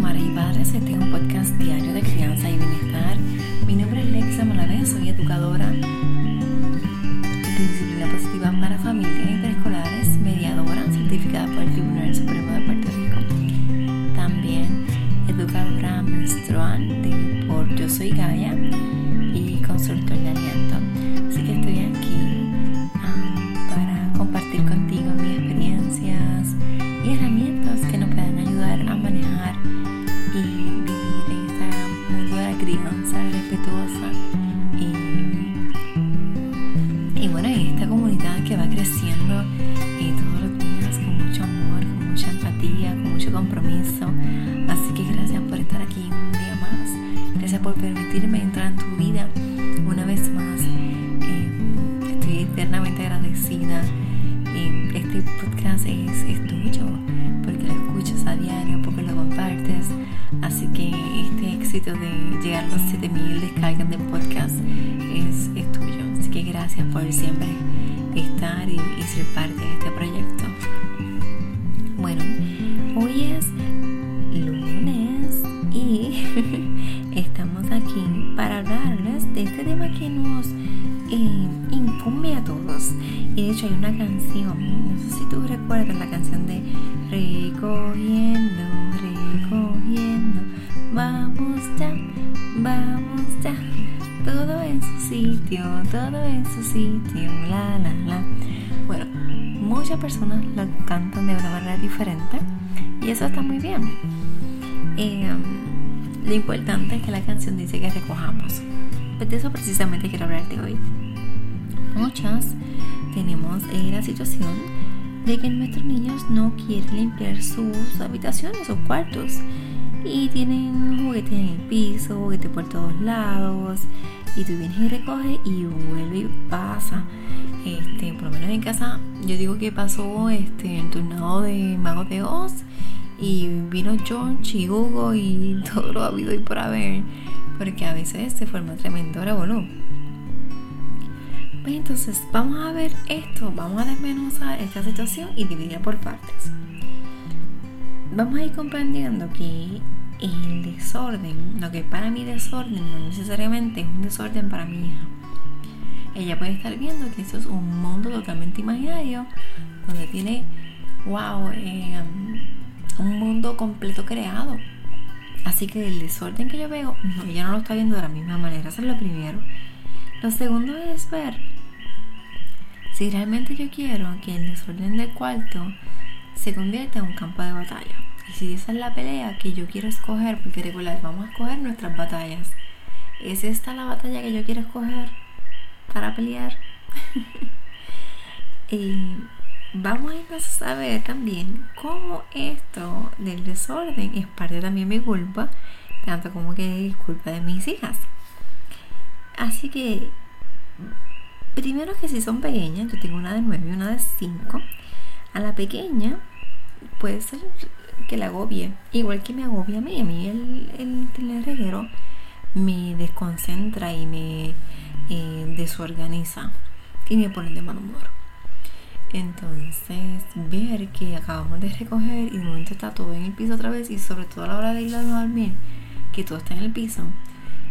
Madres y Padres. Este es un podcast diario de crianza y bienestar. Mi nombre es Lexa Malavé, soy educadora es, tuyo porque lo escuchas a diario, porque lo compartes. Así que este éxito de llegar a los 7000 descargas de podcast es, tuyo. Así que gracias por siempre estar y ser parte de este proyecto. Bueno, hoy es lunes y estamos aquí para hablarles de este tema que nos eh, incumbe a todos. Y de hecho hay una canción, no sé si tú recuerdas la canción de Recogiendo, recogiendo, vamos ya, vamos ya. Todo en su sitio, todo en su sitio, la la la. Bueno, muchas personas la cantan de una manera diferente y eso está muy bien. Eh, lo importante es que la canción dice que recojamos. Pues de eso precisamente quiero hablarte hoy. Muchas tenemos eh, la situación de que nuestros niños no quieren limpiar sus habitaciones, sus cuartos. Y tienen juguetes en el piso, juguetes por todos lados. Y tú vienes y recoges y vuelve y pasa. Este, por lo menos en casa, yo digo que pasó este, el tornado de Mago de Oz. Y vino John, Hugo y todo lo habido y por haber. Porque a veces se forma tremendo revolú. Pues entonces vamos a ver esto, vamos a desmenuzar esta situación y dividirla por partes. Vamos a ir comprendiendo que el desorden, lo que para mí desorden no necesariamente es un desorden para mi hija. Ella puede estar viendo que eso es un mundo totalmente imaginario, donde tiene, wow, eh, un mundo completo creado. Así que el desorden que yo veo, no, ella no lo está viendo de la misma manera. Eso es lo primero. Lo segundo es ver si realmente yo quiero que el desorden del cuarto se convierta en un campo de batalla. Y si esa es la pelea que yo quiero escoger, porque regular, vamos a escoger nuestras batallas. ¿Es esta la batalla que yo quiero escoger para pelear? y vamos a empezar a ver también cómo esto del desorden es parte también de mi culpa, tanto como que es culpa de mis hijas. Así que, primero que si son pequeñas, yo tengo una de 9 y una de 5, a la pequeña puede ser que la agobie, igual que me agobia a mí, a mí el, el, el reguero me desconcentra y me eh, desorganiza y me pone de mal humor. Entonces, ver que acabamos de recoger y de momento está todo en el piso otra vez y sobre todo a la hora de ir a dormir, que todo está en el piso,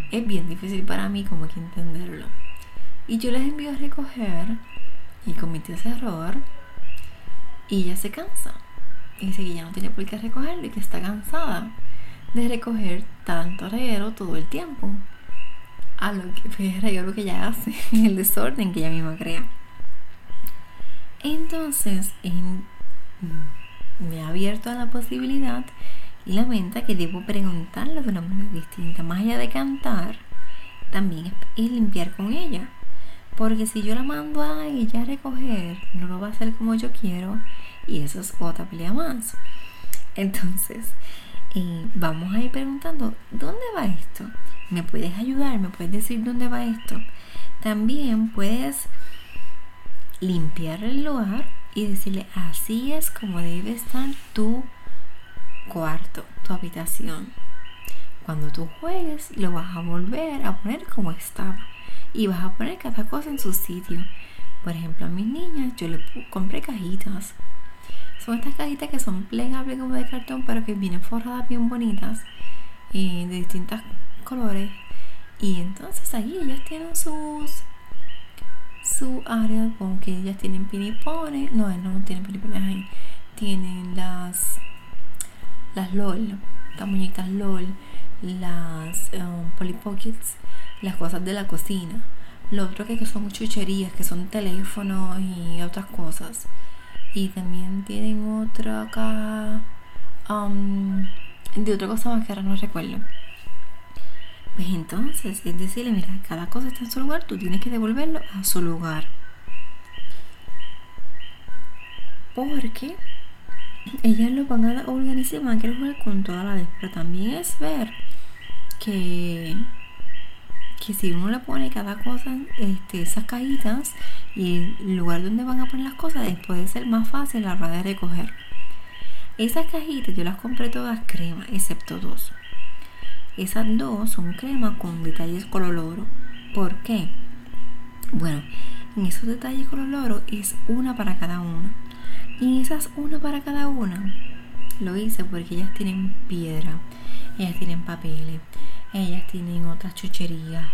es bien difícil para mí como que entenderlo. Y yo les envío a recoger y cometí ese error y ella se cansa. Y dice que ya no tiene por qué recogerlo y que está cansada de recoger tanto reguero todo el tiempo. A lo que reguero que hace, el desorden que ella misma crea. Entonces, en, me ha abierto a la posibilidad y la mente que debo preguntarle de una manera distinta. Más allá de cantar, también es, limpiar con ella. Porque si yo la mando a ella a recoger, no lo va a hacer como yo quiero y eso es otra pelea más. Entonces, eh, vamos a ir preguntando, ¿dónde va esto? ¿Me puedes ayudar? ¿Me puedes decir dónde va esto? También puedes limpiar el lugar y decirle, así es como debe estar tu cuarto, tu habitación. Cuando tú juegues, lo vas a volver a poner como estaba y vas a poner cada cosa en su sitio. Por ejemplo, a mis niñas yo le compré cajitas Son estas cajitas que son plegables como de cartón, pero que vienen forradas bien bonitas y de distintos colores. Y entonces ahí ellas tienen sus su área, como que ellas tienen pinipones, no, no, tienen pinipones ahí, tienen las las LOL, las muñecas LOL, las um, Polly Pockets, las cosas de la cocina. Lo otro que son chucherías, que son teléfonos y otras cosas. Y también tienen otra acá um, de otra cosa más que ahora no recuerdo. Pues entonces es decirle, mira, cada cosa está en su lugar, tú tienes que devolverlo a su lugar. Porque ellas lo van a organizar y van a querer jugar con toda la vez. Pero también es ver que, que si uno le pone cada cosa, este, esas cajitas y el lugar donde van a poner las cosas, puede ser más fácil la hora de recoger. Esas cajitas yo las compré todas crema, excepto dos. Esas dos son crema con detalles color oro. ¿Por qué? Bueno, en esos detalles color oro es una para cada una. Y esas una para cada una lo hice porque ellas tienen piedra, ellas tienen papeles, ellas tienen otras chucherías.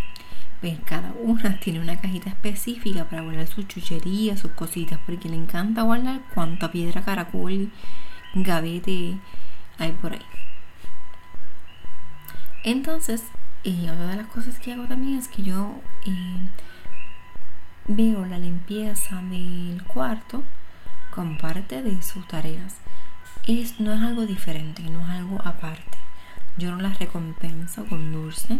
Pues cada una tiene una cajita específica para guardar sus chucherías, sus cositas, porque le encanta guardar cuánta piedra, caracol, gavete hay por ahí. Entonces, una de las cosas que hago también es que yo eh, veo la limpieza del cuarto como parte de sus tareas. Es, no es algo diferente, no es algo aparte. Yo no las recompenso con dulce,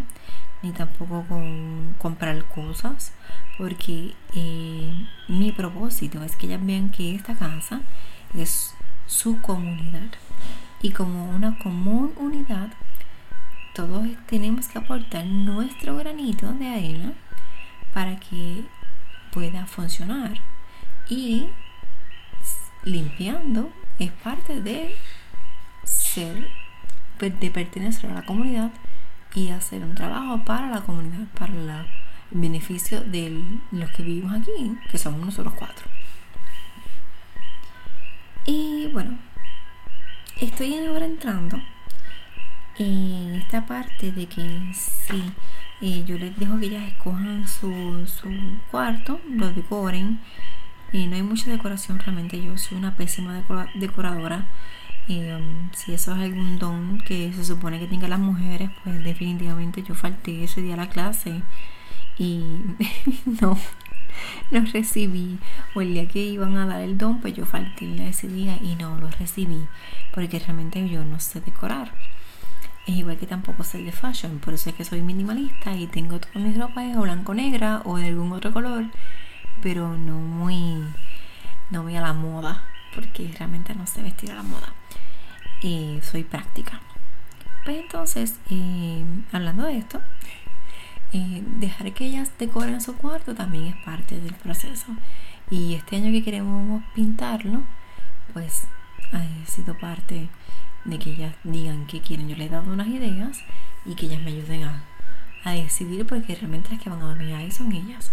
ni tampoco con comprar cosas, porque eh, mi propósito es que ellas vean que esta casa es su comunidad. Y como una común unidad, todos tenemos que aportar nuestro granito de arena para que pueda funcionar. Y limpiando es parte de ser, de pertenecer a la comunidad y hacer un trabajo para la comunidad, para el beneficio de los que vivimos aquí, que somos nosotros cuatro. Y bueno, estoy ahora entrando en esta parte de que si eh, yo les dejo que ellas escojan su, su cuarto, lo decoren. y no hay mucha decoración realmente. Yo soy una pésima decoradora. Um, si eso es algún don que se supone que tengan las mujeres, pues definitivamente yo falté ese día a la clase y no, no recibí. O el día que iban a dar el don, pues yo falté ese día y no lo recibí porque realmente yo no sé decorar. Es igual que tampoco soy de fashion, por eso es que soy minimalista y tengo todas mis ropas o blanco-negra o de algún otro color, pero no muy, no voy a la moda, porque realmente no sé vestir a la moda. y soy práctica. Pues entonces, eh, hablando de esto, eh, dejar que ellas decoren su cuarto también es parte del proceso. Y este año que queremos pintarlo, pues ha sido parte de que ellas digan que quieren. Yo les he dado unas ideas y que ellas me ayuden a, decidir porque realmente las que van a dormir ahí son ellas.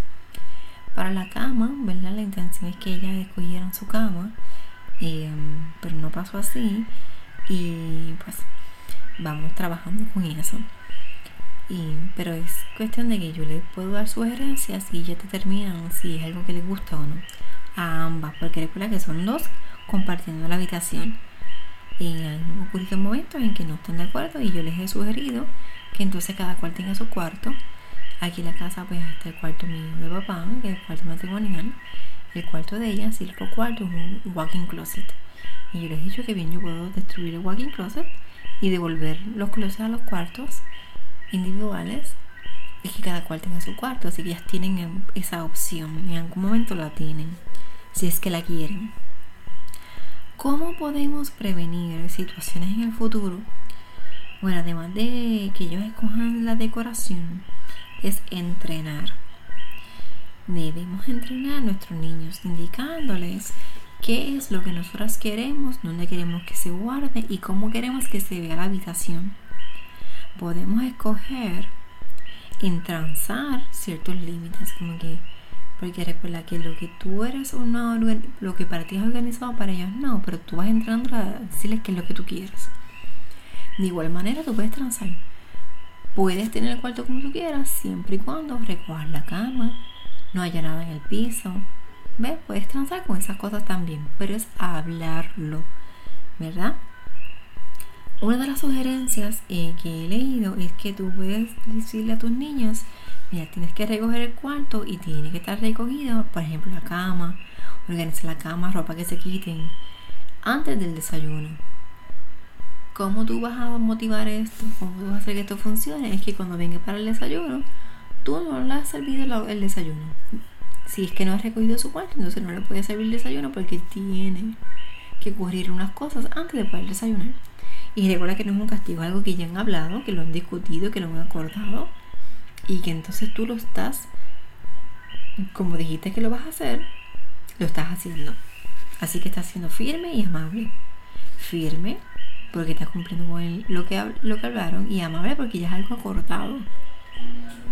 Para la cama, ¿verdad? La intención es que ellas escogieran su cama, em, pero no pasó así y pues vamos trabajando con eso. Y, pero es cuestión de que yo les puedo dar sugerencias y ellas determinan si es algo que les gusta o no a ambas, porque recuerda que son dos compartiendo la habitación y han ocurrido momentos en que no están de acuerdo y yo les he sugerido que entonces cada cual tenga su cuarto. Aquí en la casa pues está el cuarto mío de papá, que es el cuarto matrimonial, el cuarto de ella, y el cuarto es un walking closet. Y yo les he dicho que bien yo puedo destruir el walking closet y devolver los closets a los cuartos individuales y que cada cual tenga su cuarto, así que ellas tienen esa opción, en algún momento la tienen, si es que la quieren. ¿Cómo podemos prevenir situaciones en el futuro? Bueno, además de que ellos escojan la decoración, es entrenar. Debemos entrenar a nuestros niños indicándoles qué es lo que nosotras queremos, dónde queremos que se guarde y cómo queremos que se vea la habitación. Podemos escoger entransar ciertos límites, como que Porque recuerda que lo que tú eres una lo que para ti es organizado, para ellos no, pero tú vas entrando a decirles qué es lo que tú quieres. De igual manera tú puedes transar. Puedes tener el cuarto como tú quieras, siempre y cuando recojas la cama, no haya nada en el piso. ¿Ves? Puedes transar con esas cosas también, pero es hablarlo, ¿verdad? Una de las sugerencias eh, que he leído es que tú puedes decirle a tus niños, mira, tienes que recoger el cuarto y tiene que estar recogido, por ejemplo, la cama, organizar la cama, ropa que se quiten, antes del desayuno. ¿Cómo tú vas a motivar esto? ¿Cómo tú vas a hacer que esto funcione? Es que cuando venga para el desayuno, tú no le has servido el desayuno. Si es que no has recogido su cuarto, entonces no le puedes servir el desayuno porque tiene que ocurrir unas cosas antes de poder desayunar. Y recuerda que no es un castigo, algo que ya han hablado, que lo han discutido, que lo han acordado. Y que entonces tú lo estás, como dijiste que lo vas a hacer, lo estás haciendo. Así que estás siendo firme y amable. Firme porque estás cumpliendo con lo, que, lo que hablaron y amable porque ya es algo acordado.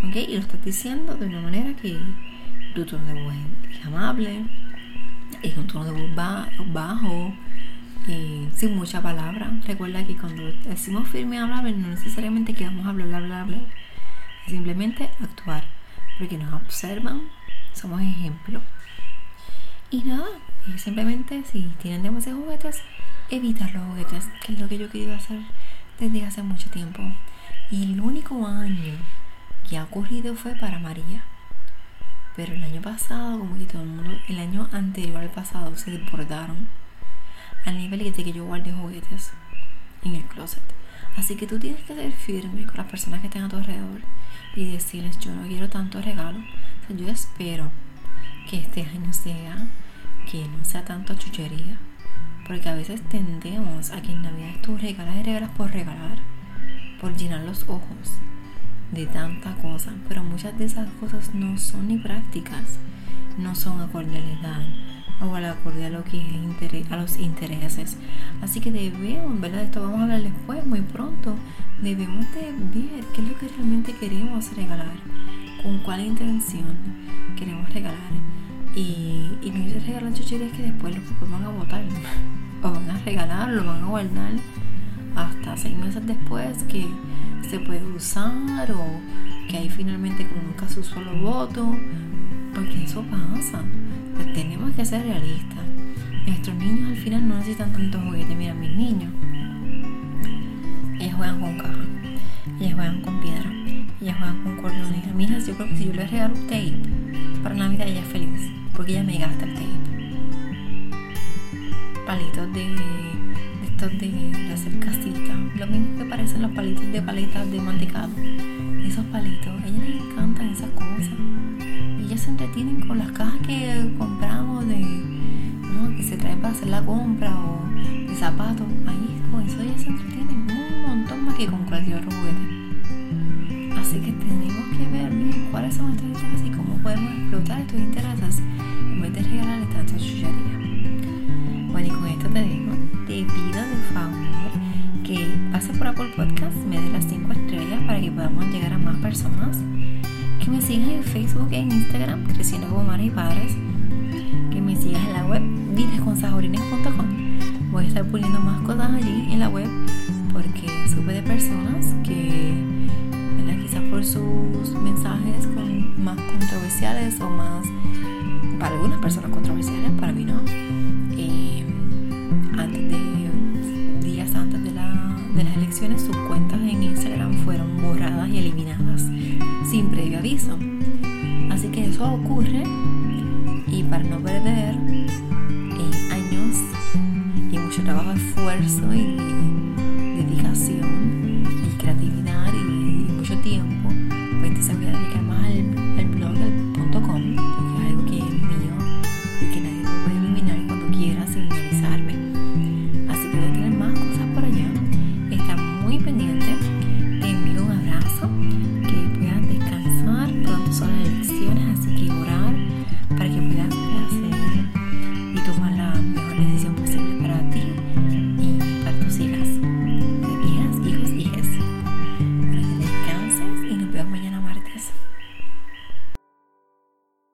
¿Ok? Y lo estás diciendo de una manera que tu tono de voz es amable, es un tono de voz bajo sin mucha palabra. Recuerda que cuando decimos firme y amable, no necesariamente que vamos a hablar, hablar, hablar. Simplemente actuar. Porque nos observan, somos ejemplo. Y nada, simplemente si tienen demasiados juguetes, evitar los juguetes, que es lo que yo quería hacer desde hace mucho tiempo. Y el único año que ha ocurrido fue para María. Pero el año pasado, como que todo el mundo, el año anterior al pasado, se desbordaron al nivel de que yo guarde juguetes en el closet. Así que tú tienes que ser firme con las personas que estén a tu alrededor y decirles, yo no quiero tanto regalo. yo espero que este año sea, que no sea tanto chuchería. Porque a veces tendemos a que en Navidad tú regalas y regalas por regalar, por llenar los ojos de tanta cosa. Pero muchas de esas cosas no son ni prácticas, no son acorde a la edad, o al acorde a lo que es a los intereses. Así que debemos, ¿verdad? Esto vamos a hablar después, muy pronto. Debemos de ver qué es lo que realmente queremos regalar, con cuál intención queremos regalar. Y, y no es regalar chucherías que después los van a votar, o van a regalar, lo van a guardar hasta seis meses después que se puede usar o que ahí finalmente como nunca se usó lo voto, porque eso pasa tenemos que ser realistas. Nuestros niños al final no necesitan tantos juguetes. Mira, mis niños, ellos juegan con caja, ellos juegan con piedra, ellos juegan con cordones. A mi hija, yo creo que si yo le regalo un tape para Navidad, ella es feliz, porque ella me gasta el tape. Palitos de, estos de, hacer casita, lo mismo que parecen los palitos de paletas de mantecado. Esos palitos, a ella les encantan esas cosas se entretienen con las cajas que compramos de que se traen para hacer la compra o de zapatos. Ahí con eso ellas se entretienen un montón más que con cualquier juguete. Así que tenemos que ver bien cuáles son estos intereses y cómo podemos explotar estos intereses en vez de regalarles tanto chuchería. Bueno, y con esto te digo, te pido de favor que pases por Apple Podcast, me des las 5 estrellas para que podamos llegar a más personas que me sigas en Facebook e en Instagram, Creciendo como Madres y Padres, que me sigas en la web vitesconsaborines.com. Voy a estar poniendo más cosas allí en la web porque supe de personas que ¿verdad? quizás por sus mensajes con, más controversiales o más, para algunas personas controversiales, para mí no, eh, antes de, días antes de, la, de las elecciones, su Salcorrer